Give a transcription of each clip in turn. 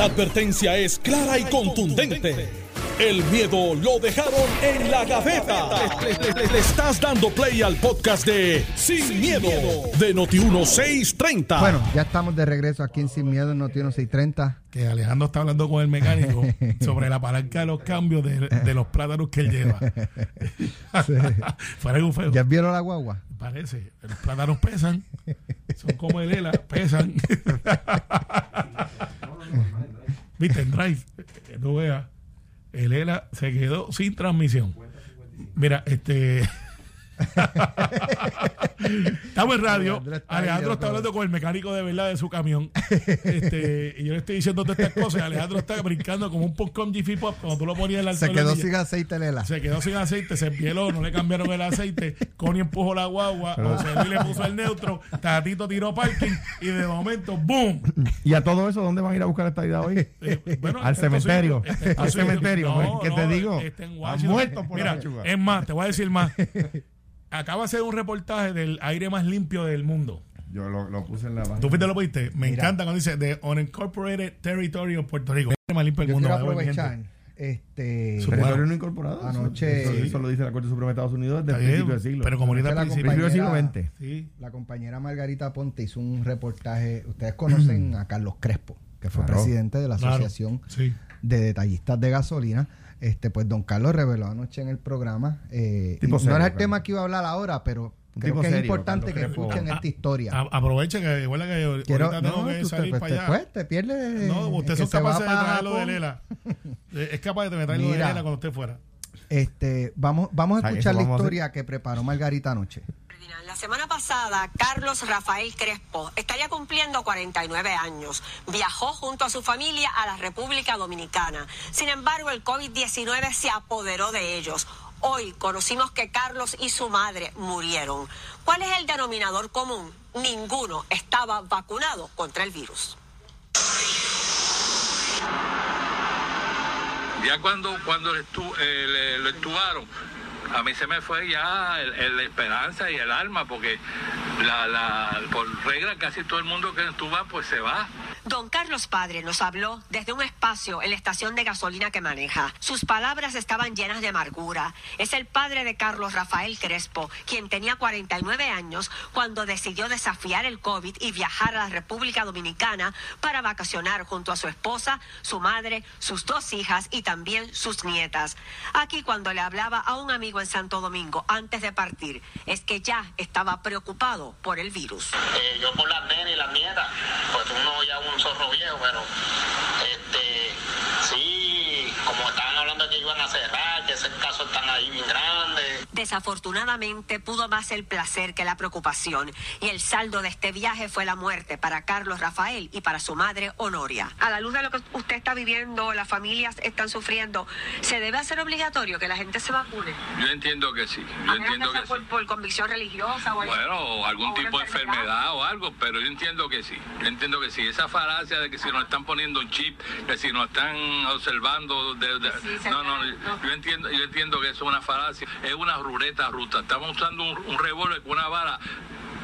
La advertencia es clara y contundente. El miedo lo dejaron en la gaveta. Le, le- le estás dando play al podcast de Sin, miedo, de Noti1630. Bueno, ya estamos de regreso aquí en Sin Miedo en Noti 630. que Alejandro está hablando con el mecánico sobre la palanca de los cambios de, de los plátanos que él lleva. Fuera un feo. ¿Ya vieron la guagua? Parece. Los plátanos pesan. Son como el ELA, pesan. Viste, en Drive, tú veas, el ELA se quedó sin transmisión. Mira, este. Estamos en radio. Alejandro está Alejandro hablando con el mecánico de verdad de su camión. Este, y yo le estoy diciendo todas estas cosas. Alejandro está brincando como un popcorn Jiffy Pop cuando tú lo ponías en la Se quedó sin aceite Lela. Se quedó sin aceite, se empieló, no le cambiaron el aceite. Connie empujó la guagua, José Luis le puso el neutro, Tatito tiró parking y de momento, ¡boom! Y a todo eso, ¿dónde van a ir a buscar esta idea hoy? Eh, bueno, Al cementerio. tu Al cementerio, No, ¿qué te digo? está en Washington. muerto por Mira, la es más, te voy a decir más. Acaba de hacer un reportaje del aire más limpio del mundo. Yo lo, lo puse en la página. ¿Tú fuiste lo viste? Me Mira. encanta cuando dice The Unincorporated Territory of Puerto Rico. El aire más limpio del Yo mundo. quiero aprovechar. Este, Su- Territorio no incorporado. Anoche- Eso, eso lo dice la Corte Suprema de Estados Unidos desde el principio del siglo. Pero como ahorita principio- del siglo compañera- XX. Sí. la compañera Margarita Ponte hizo un reportaje. Ustedes conocen a Carlos Crespo, que fue Claro. presidente de la Claro, Asociación sí. de Detallistas de Gasolina. Este, pues don Carlos reveló anoche en el programa. eh, Tipo serio, no era el tema que iba a hablar ahora, pero creo tipo que es importante Carlos que escuchen Ah, esta historia. A- aprovechen que igual que yo Quiero, tengo no, que salir te, pues, allá. te pierdes. No, ustedes que son capaces de traerlo de. Lela. Eh, Es capaz de traerlo de Mira. Lela cuando esté fuera. Este, vamos, vamos a Ah, escuchar la vamos historia que preparó Margarita anoche. La semana pasada, Carlos Rafael Crespo estaría cumpliendo 49 años. Viajó junto a su familia a la República Dominicana. Sin embargo, el COVID-19 se apoderó de ellos. Hoy conocimos que Carlos y su madre murieron. ¿Cuál es el denominador común? Ninguno estaba vacunado contra el virus. Ya cuando, cuando eh, lo estuvaron, a mí se me fue ya la esperanza y el alma, porque la, la, por regla casi todo el mundo que estuva pues se va. Don Carlos Padre nos habló desde un espacio en la estación de gasolina que maneja. Sus palabras estaban llenas de amargura. Es el padre de Carlos Rafael Crespo, quien tenía 49 años cuando decidió desafiar el COVID y viajar a la República Dominicana para vacacionar junto a su esposa, su madre, sus dos hijas y también sus nietas. Aquí cuando le hablaba a un amigo en Santo Domingo antes de partir, es que ya estaba preocupado por el virus. Eh, yo por las nenas y pues uno ya un zorro viejo, pero este sí, como estaban hablando que iban a cerrar, que ese caso están ahí bien grandes. Desafortunadamente pudo más el placer que la preocupación y el saldo de este viaje fue la muerte para Carlos Rafael y para su madre Honoria. A la luz de lo que usted está viviendo, las familias están sufriendo, ¿se debe hacer obligatorio que la gente se vacune? Yo entiendo que sí, yo sea que por, sí. por convicción religiosa o Bueno, o algún o tipo de enfermedad o algo, pero yo entiendo que sí. Yo entiendo que sí. Esa falacia de que si nos están poniendo un chip, que si nos están observando, de- de- Sí, se no, no, no. yo entiendo, yo entiendo que eso es una falacia, es una ruleta ruta. Estamos usando un, un revólver con una bala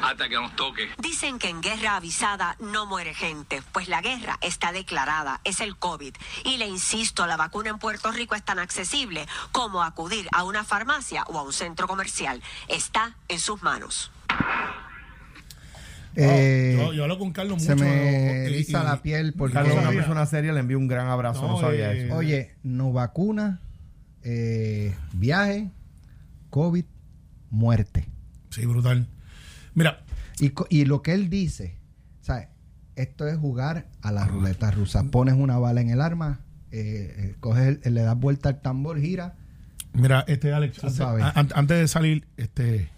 hasta que nos toque. Dicen que en guerra avisada no muere gente, pues la guerra está declarada, es el COVID. Y le insisto, la vacuna en Puerto Rico es tan accesible como acudir a una farmacia o a un centro comercial. Está en sus manos. Eh, yo, yo hablo con Carlos se mucho. me y- eriza la piel porque Carlos es una persona seria, le envío un gran abrazo, no, No, sabía eh, eso. Oye, no vacuna, eh, viaje, COVID, muerte. Sí, brutal. Mira, Y, y lo que él dice, ¿sabes? Esto es jugar a la ruleta rusa. Pones una bala en el arma, eh, eh, coges, el- le das vuelta al tambor, gira. Mira, este Alex, antes, sabes. a- an- antes de salir, este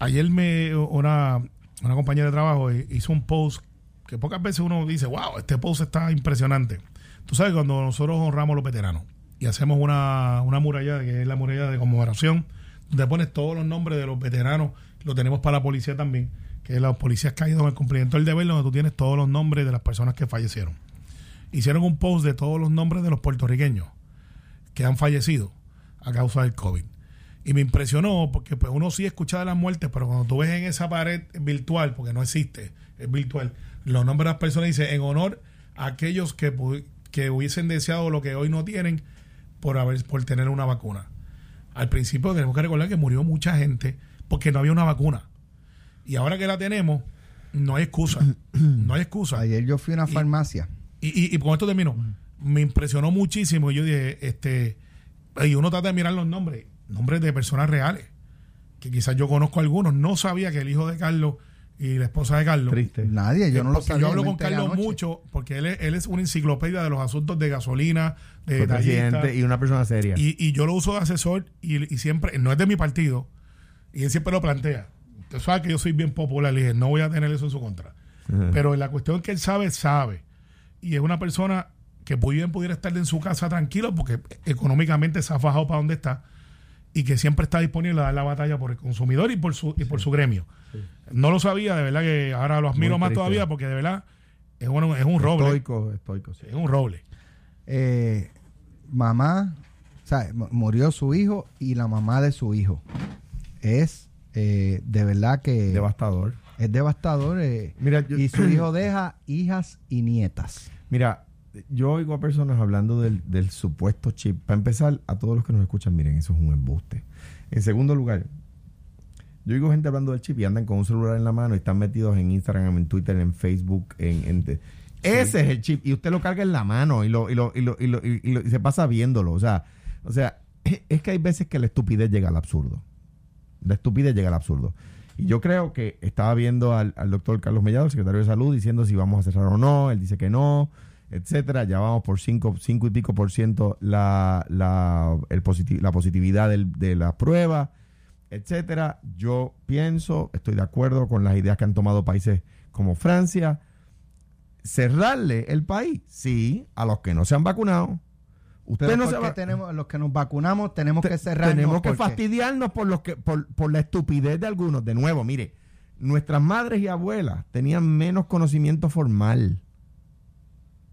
ayer me una, una compañera de trabajo hizo un post que pocas veces uno dice, wow, este post está impresionante. Tú sabes, cuando nosotros honramos a los veteranos y hacemos una, una muralla, que es la muralla de conmemoración, donde pones todos los nombres de los veteranos, lo tenemos para la policía también, que es los policías caídos en el cumplimiento del deber, donde tú tienes todos los nombres de las personas que fallecieron. Hicieron un post de todos los nombres de los puertorriqueños que han fallecido a causa del COVID. Y me impresionó porque pues, uno sí escucha de las muertes, pero cuando tú ves en esa pared virtual, porque no existe, es virtual, los nombres de las personas dice en honor a aquellos que, que hubiesen deseado lo que hoy no tienen por, haber, por tener una vacuna. Al principio tenemos que recordar que murió mucha gente porque no había una vacuna. Y ahora que la tenemos, no hay excusa. No hay excusa. Ayer yo fui a una Y- farmacia. Y, y, y con esto termino. Me impresionó muchísimo. Yo dije, este, y uno trata de mirar los nombres, nombres de personas reales, que quizás yo conozco algunos. No sabía que el hijo de Carlos y la esposa de Carlos. Triste. Nadie, yo no lo sabía. yo hablo con Carlos mucho, porque él es, él es una enciclopedia de los asuntos de gasolina, de presidente y una persona seria. Y, y yo lo uso de asesor y, y siempre, no es de mi partido, y él siempre lo plantea. Usted sabe que yo soy bien popular, le dije, no voy a tener eso en su contra. Ajá. Pero la cuestión es que él sabe, sabe. Y es una persona que muy bien pudiera estar en su casa tranquilo porque económicamente se ha fajado para donde está y que siempre está disponible a dar la batalla por el consumidor y por su, y por su gremio. No lo sabía, de verdad que ahora lo admiro Muy más triste. todavía porque de verdad es, bueno, es un roble. Estoico, estoico, sí. Es un roble. Eh, mamá, o sea, mu- murió su hijo y la mamá de su hijo. Es eh, de verdad que Devastador. es devastador. eh, Mira, yo- y su hijo deja hijas y nietas. Mira, yo oigo a personas hablando del, del supuesto chip. Para empezar, a todos los que nos escuchan, miren, eso es un embuste. En segundo lugar, yo oigo gente hablando del chip y andan con un celular en la mano y están metidos en Instagram, en Twitter, en Facebook, en... en te- Ese es el chip y usted lo carga en la mano y, lo, y, lo, y, lo, y, lo- y lo- y se pasa viéndolo. O sea, o sea, es que hay veces que la estupidez llega al absurdo. La estupidez llega al absurdo. Y yo creo que estaba viendo al, al doctor Carlos Mellado, el secretario de Salud, diciendo si vamos a cerrar o no. Él dice que no, etcétera. Ya vamos por 5 cinco, y pico por ciento la, la, el positi- la positividad del- de la prueba, etcétera. Yo pienso, estoy de acuerdo con las ideas que han tomado países como Francia. Cerrarle el país, sí, a los que no se han vacunado. Usted Pero no ¿por se qué va- tenemos, los que nos vacunamos tenemos te- que cerrar. Tenemos que fastidiarnos por, los que, por, por la estupidez de algunos. De nuevo, mire, nuestras madres y abuelas tenían menos conocimiento formal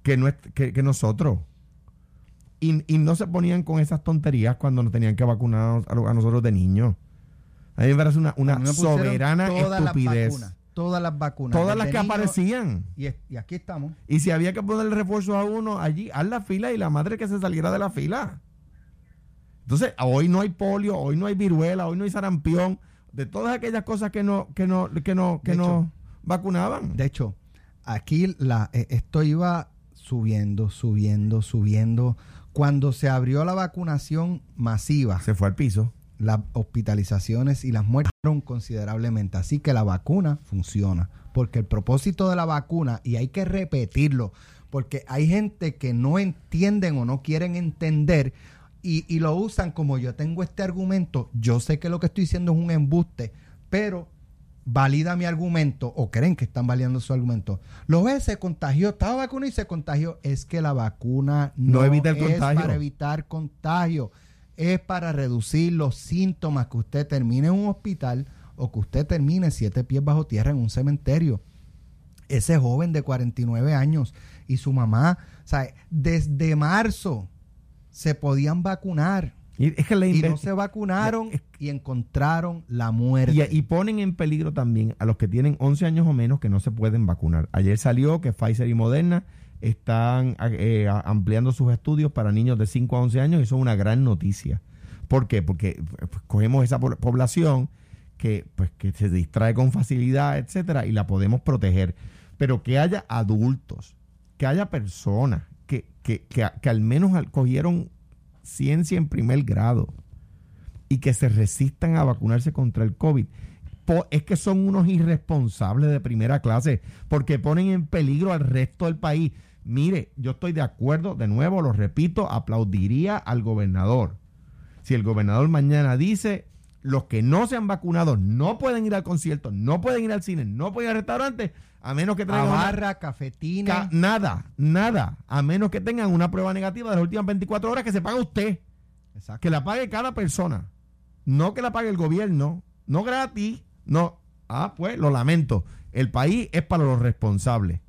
que, que, que nosotros. Y, y no se ponían con esas tonterías cuando nos tenían que vacunar a, a nosotros de niños. A mí me parece una, una me soberana todas las estupidez. vacunas, todas las vacunas. Todas las que aparecían. Y, aquí estamos. Y si había que ponerle refuerzo a uno allí, haz la fila y la madre que se saliera de la fila. Entonces, hoy no hay polio, hoy no hay viruela, hoy no hay sarampión, de todas aquellas cosas que no, que no, que no, que De no hecho, vacunaban. De hecho, aquí la, eh, esto iba subiendo, subiendo, subiendo. Cuando se abrió la vacunación masiva, Se fue al piso. Las hospitalizaciones y las muertes bajaron considerablemente. Así que la vacuna funciona. Porque el propósito de la vacuna, y hay que repetirlo, porque hay gente que no entienden o no quieren entender y, y lo usan como yo tengo este argumento, yo sé que lo que estoy diciendo es un embuste, pero valida mi argumento o creen que están validando su argumento. Lo ves, se contagió, estaba vacunado y se contagió. Es que la vacuna no, No evita el es contagio. para evitar contagio, es para reducir los síntomas que usted termine en un hospital o que usted termine siete pies bajo tierra en un cementerio. Ese joven de 49 años y su mamá, o sea, desde marzo se podían vacunar Y es que la y no se vacunaron Es- y encontraron la muerte. y, y ponen en peligro también a los que tienen 11 años o menos que no se pueden vacunar. Ayer salió que Pfizer y Moderna están eh, a- ampliando sus estudios para niños de 5 a 11 años eso es una gran noticia. ¿Por qué? Porque pues, cogemos esa po- población que, pues, que se distrae con facilidad, etcétera, y la podemos proteger. Pero que haya adultos, que haya personas que, que, que, que al menos cogieron ciencia en primer grado y que se resistan a vacunarse contra el COVID. Es que son unos irresponsables de primera clase porque ponen en peligro al resto del país. Mire, yo estoy de acuerdo, de nuevo, lo repito, aplaudiría al gobernador. Si el gobernador mañana dice, los que no se han vacunado no pueden ir al concierto, no pueden ir al cine, no pueden ir al restaurante, a menos que a traigan una- barra, cafetina. Ca- nada, nada, a menos que tengan una prueba negativa de las últimas 24 horas que se paga usted, Exacto. que la pague cada persona, no que la pague el gobierno, no gratis, no. Ah, pues lo lamento, el país es para los responsables.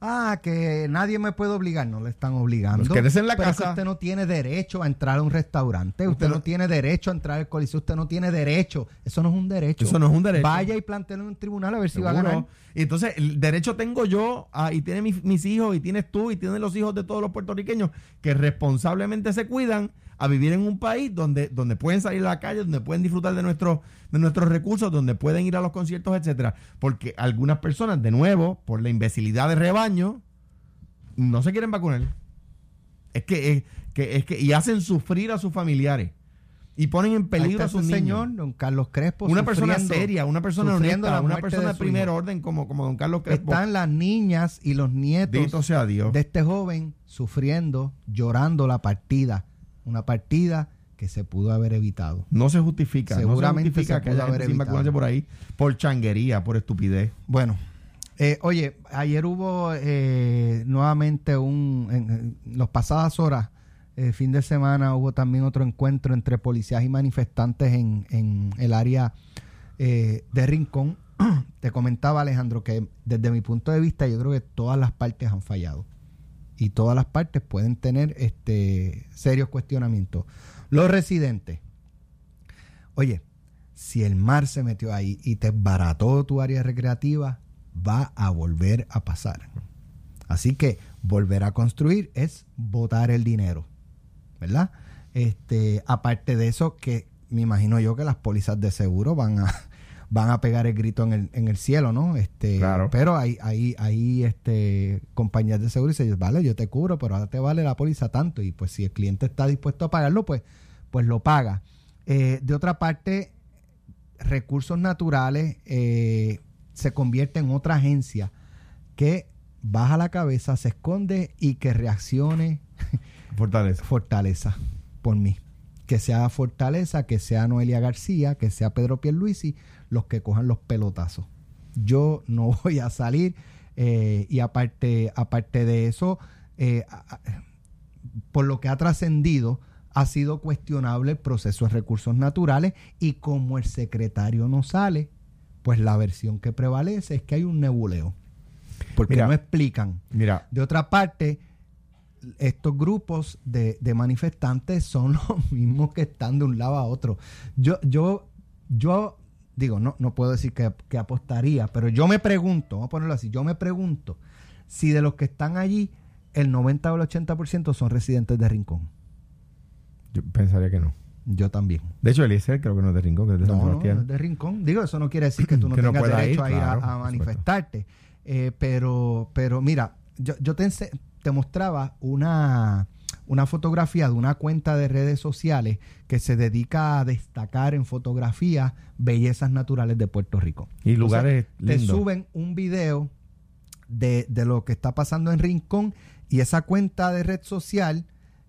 Ah, que nadie me puede obligar, no le están obligando. Quédese en la Pero es que casa. usted no tiene derecho a entrar a un restaurante, usted, Usted no, no- tiene derecho a entrar al coliseo, usted no tiene derecho. Eso no es un derecho. Eso no es un derecho. Vaya y planteelo en un tribunal a ver si va a ganar. Y entonces, el derecho tengo yo, ah, y tienen mis, mis hijos, y tienes tú, y tienen los hijos de todos los puertorriqueños, que responsablemente se cuidan a vivir en un país donde, donde pueden salir a la calle, donde pueden disfrutar de, nuestros de nuestros recursos, donde pueden ir a los conciertos, etcétera. Porque algunas personas, de nuevo, por la imbecilidad de rebaño, no se quieren vacunar. Es que, es que, es que, y hacen sufrir a sus familiares. Y ponen en peligro a niños señor, don Carlos Crespo. una persona seria, una persona honesta, una persona de su primer hijo. orden como, como don Carlos Crespo. Están las niñas y los nietos Bendito sea Dios. de este joven sufriendo, llorando la partida. Una partida que se pudo haber evitado. No se justifica. Seguramente no se justifica se que haya haber gente evitado. por ahí por changuería, por estupidez. Bueno, eh, oye, ayer hubo eh, nuevamente un, en, en las pasadas horas, eh, fin de semana, hubo también otro encuentro entre policías y manifestantes en, en el área de Rincón. Te comentaba Alejandro que desde mi punto de vista yo creo que todas las partes han fallado y todas las partes pueden tener este serios cuestionamientos. Los residentes, oye, si el mar se metió ahí y te barató tu área recreativa, va a volver a pasar. Así que volver a construir es botar el dinero, ¿verdad? Este, aparte de eso, que me imagino yo que las pólizas de seguro van a van a pegar el grito en el, en el cielo, ¿no? Este, Claro. pero hay, hay, hay este, compañías de seguro y dicen, vale, yo te cubro, pero ahora te vale la póliza tanto. Y pues si el cliente está dispuesto a pagarlo, pues, pues lo paga. Eh, de otra parte, recursos naturales eh, se convierte en otra agencia que baja la cabeza, se esconde y que reaccione Fortaleza. Fortaleza por mí. Que sea Fortaleza, que sea Noelia García, que sea Pedro Pierluisi, los que cojan los pelotazos. Yo no voy a salir eh, y aparte, aparte de eso, eh, por lo que ha trascendido, ha sido cuestionable el proceso de recursos naturales y como el secretario no sale, pues la versión que prevalece es que hay un nebuleo. Porque Mira. no explican. Mira, De otra parte, estos grupos de, de manifestantes son los mismos que están de un lado a otro. Yo, yo, yo digo, no, no puedo decir que, que apostaría, pero yo me pregunto, vamos a ponerlo así, yo me pregunto si de los que están allí, el 90 o el 80% son residentes de Rincón. yo pensaría que no. Yo también. De hecho, Eliezer creo que no es de Rincón, que es de San No, no, Sebastián. no es de Rincón. Digo, eso no quiere decir que tú no Que tengas derecho ir, a ir a- claro, manifestarte. Eh, pero, pero mira, yo, yo te, te mostraba una, una fotografía de una cuenta de redes sociales que se dedica a destacar en fotografía bellezas naturales de Puerto Rico. Y lugares te lindos. suben un video de, de lo que está pasando en Rincón y esa cuenta de red social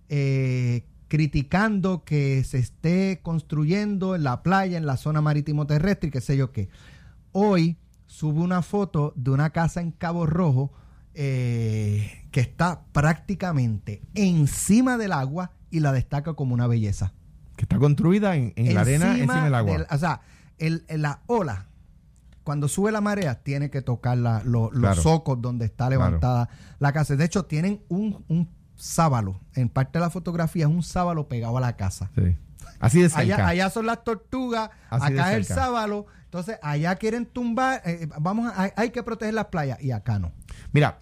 eh, criticando que se esté construyendo en la playa, en la zona marítimo terrestre y qué sé yo qué. Hoy sube una foto de una casa en Cabo Rojo eh, que está prácticamente encima del agua y la destaca como una belleza Que está construida en, en la arena, encima del agua. o sea, el, la ola, cuando sube la marea, tiene que tocar la- lo- los Claro. socos donde está levantada la casa. De hecho, tienen un, un sábalo. En parte de la fotografía es un sábalo pegado a la casa. Sí. Así de cerca. Allá, allá son las tortugas, Así acá es el sábalo. Entonces, allá quieren tumbar, eh, vamos a- hay, hay que proteger las playas y acá no. Mira,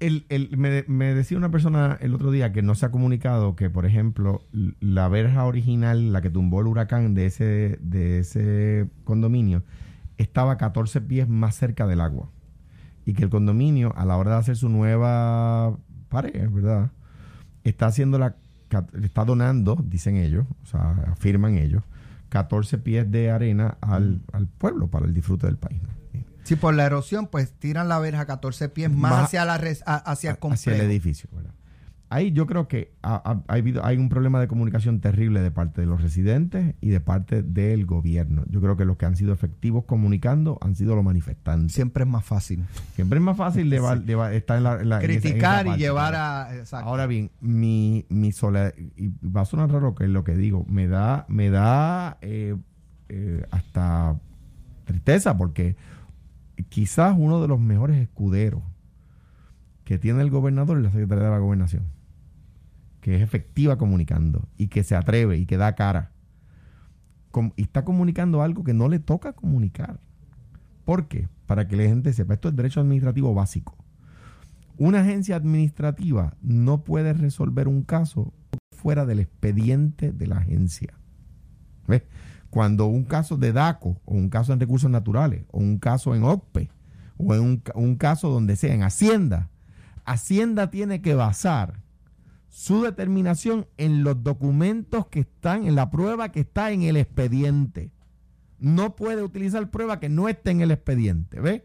el, el- me, me decía una persona el otro día que no se ha comunicado que, por ejemplo, la verja original, la que tumbó el huracán de ese, de ese condominio, estaba 14 pies más cerca del agua. Y que el condominio, a la hora de hacer su nueva pared, ¿verdad? Está haciendo la está donando, dicen ellos, o sea, afirman ellos, 14 pies de arena al, al pueblo para el disfrute del país. Si por la erosión, pues tiran la verja 14 pies más, Más- hacia, la res- hacia el hacia el edificio. ¿verdad? Ahí yo creo que ha, ha- ha habido, hay un problema de comunicación terrible de parte de los residentes y de parte del gobierno. Yo creo que los que han sido efectivos comunicando han sido los manifestantes. Siempre es más fácil. Siempre es más fácil de, estar en la, en la- en esa- en esa Criticar y llevar a... exacto. Ahora bien, mi, mi soledad, y va a sonar raro que es lo que digo, me da, me da eh, eh, hasta tristeza porque quizás uno de los mejores escuderos que tiene el gobernador y la secretaria de la gobernación, que es efectiva comunicando y que se atreve y que da cara. Y está comunicando algo que no le toca comunicar. ¿Por qué? Para que la gente sepa, esto es derecho administrativo básico. Una agencia administrativa no puede resolver un caso fuera del expediente de la agencia. ¿Ves? Cuando un caso de DACO, o un caso en recursos naturales, o un caso en OCPE, o en un caso donde sea, en Hacienda, Hacienda tiene que basar su determinación en los documentos que están, en la prueba que está en el expediente. No puede utilizar prueba que no esté en el expediente, ¿ves?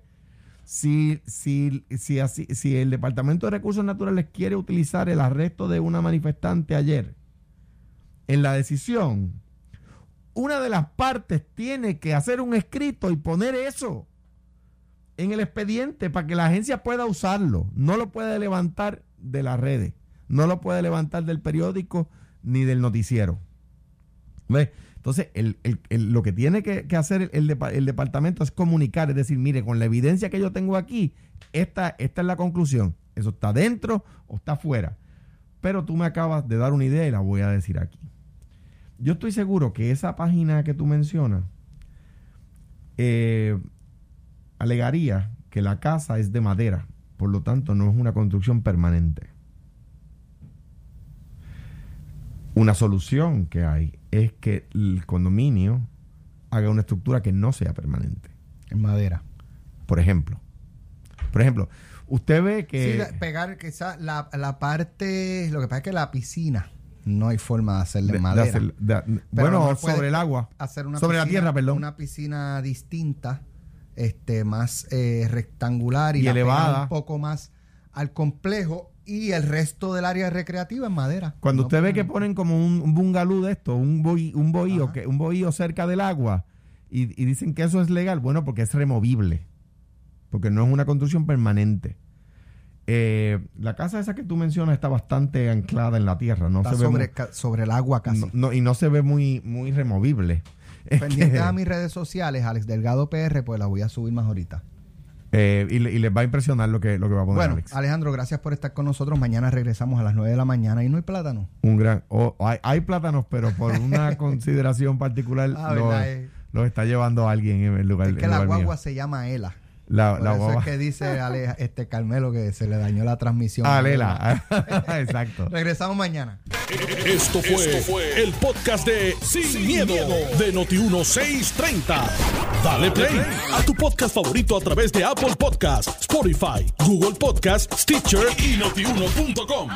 Si, si, si, así, si el Departamento de Recursos Naturales quiere utilizar el arresto de una manifestante ayer en la decisión, una de las partes tiene que hacer un escrito y poner eso en el expediente para que la agencia pueda usarlo. No lo puede levantar de las redes, no lo puede levantar del periódico ni del noticiero. ¿Ves? Entonces, lo que tiene que, hacer el, el depa- el departamento es comunicar, es decir, mire, con la evidencia que yo tengo aquí, esta, esta es la conclusión. Eso está dentro o está fuera. Pero tú me acabas de dar una idea y la voy a decir aquí. Yo estoy seguro que esa página que tú mencionas eh, alegaría que la casa es de madera, por lo tanto no es una construcción permanente. Una solución que hay es que el condominio haga una estructura que no sea permanente. En madera. Por ejemplo, por ejemplo, usted ve que Sí, la- pegar quizás la, la parte. Lo que pasa es que la piscina no hay forma de de madera. hacer- de- bueno, sobre el agua, hacer una sobre la piscina- tierra, perdón, Una piscina distinta, este, más eh, rectangular y, Y la elevada. un poco más al complejo y el resto del área recreativa en madera. Cuando No usted ve que ponen como un, un bungalú de esto, un, bohí- un bohío, que, un bohío cerca del agua, y, y dicen que eso es legal, bueno, porque es removible, porque no es una construcción permanente. Eh, la casa esa que tú mencionas está bastante anclada en la tierra, no está se ve sobre, mu- ca- sobre el agua casi. no- no- y no se ve muy, muy removible. Que- a mis redes sociales, Alex Delgado PR, pues la voy a subir más ahorita. Eh, y, le- y les va a impresionar lo que, lo que va a poner Bueno, Alex. Alejandro, gracias por estar con nosotros. Mañana regresamos a las 9 de la mañana y no hay plátano. Un gran. oh, hay, hay plátanos, pero por una consideración particular Ah, los, eh. los está llevando alguien en el lugar. Es que la mío. guagua se llama Ela. La, Por la eso guagua. es que dice Ale- este Carmelo que se le dañó la transmisión. Ah, Lela. Exacto. Regresamos mañana. Esto fue, el podcast de Sin, miedo, de Noti1630. Dale play a tu podcast favorito a través de Apple Podcasts, Spotify, Google Podcasts, Stitcher y notiuno.com.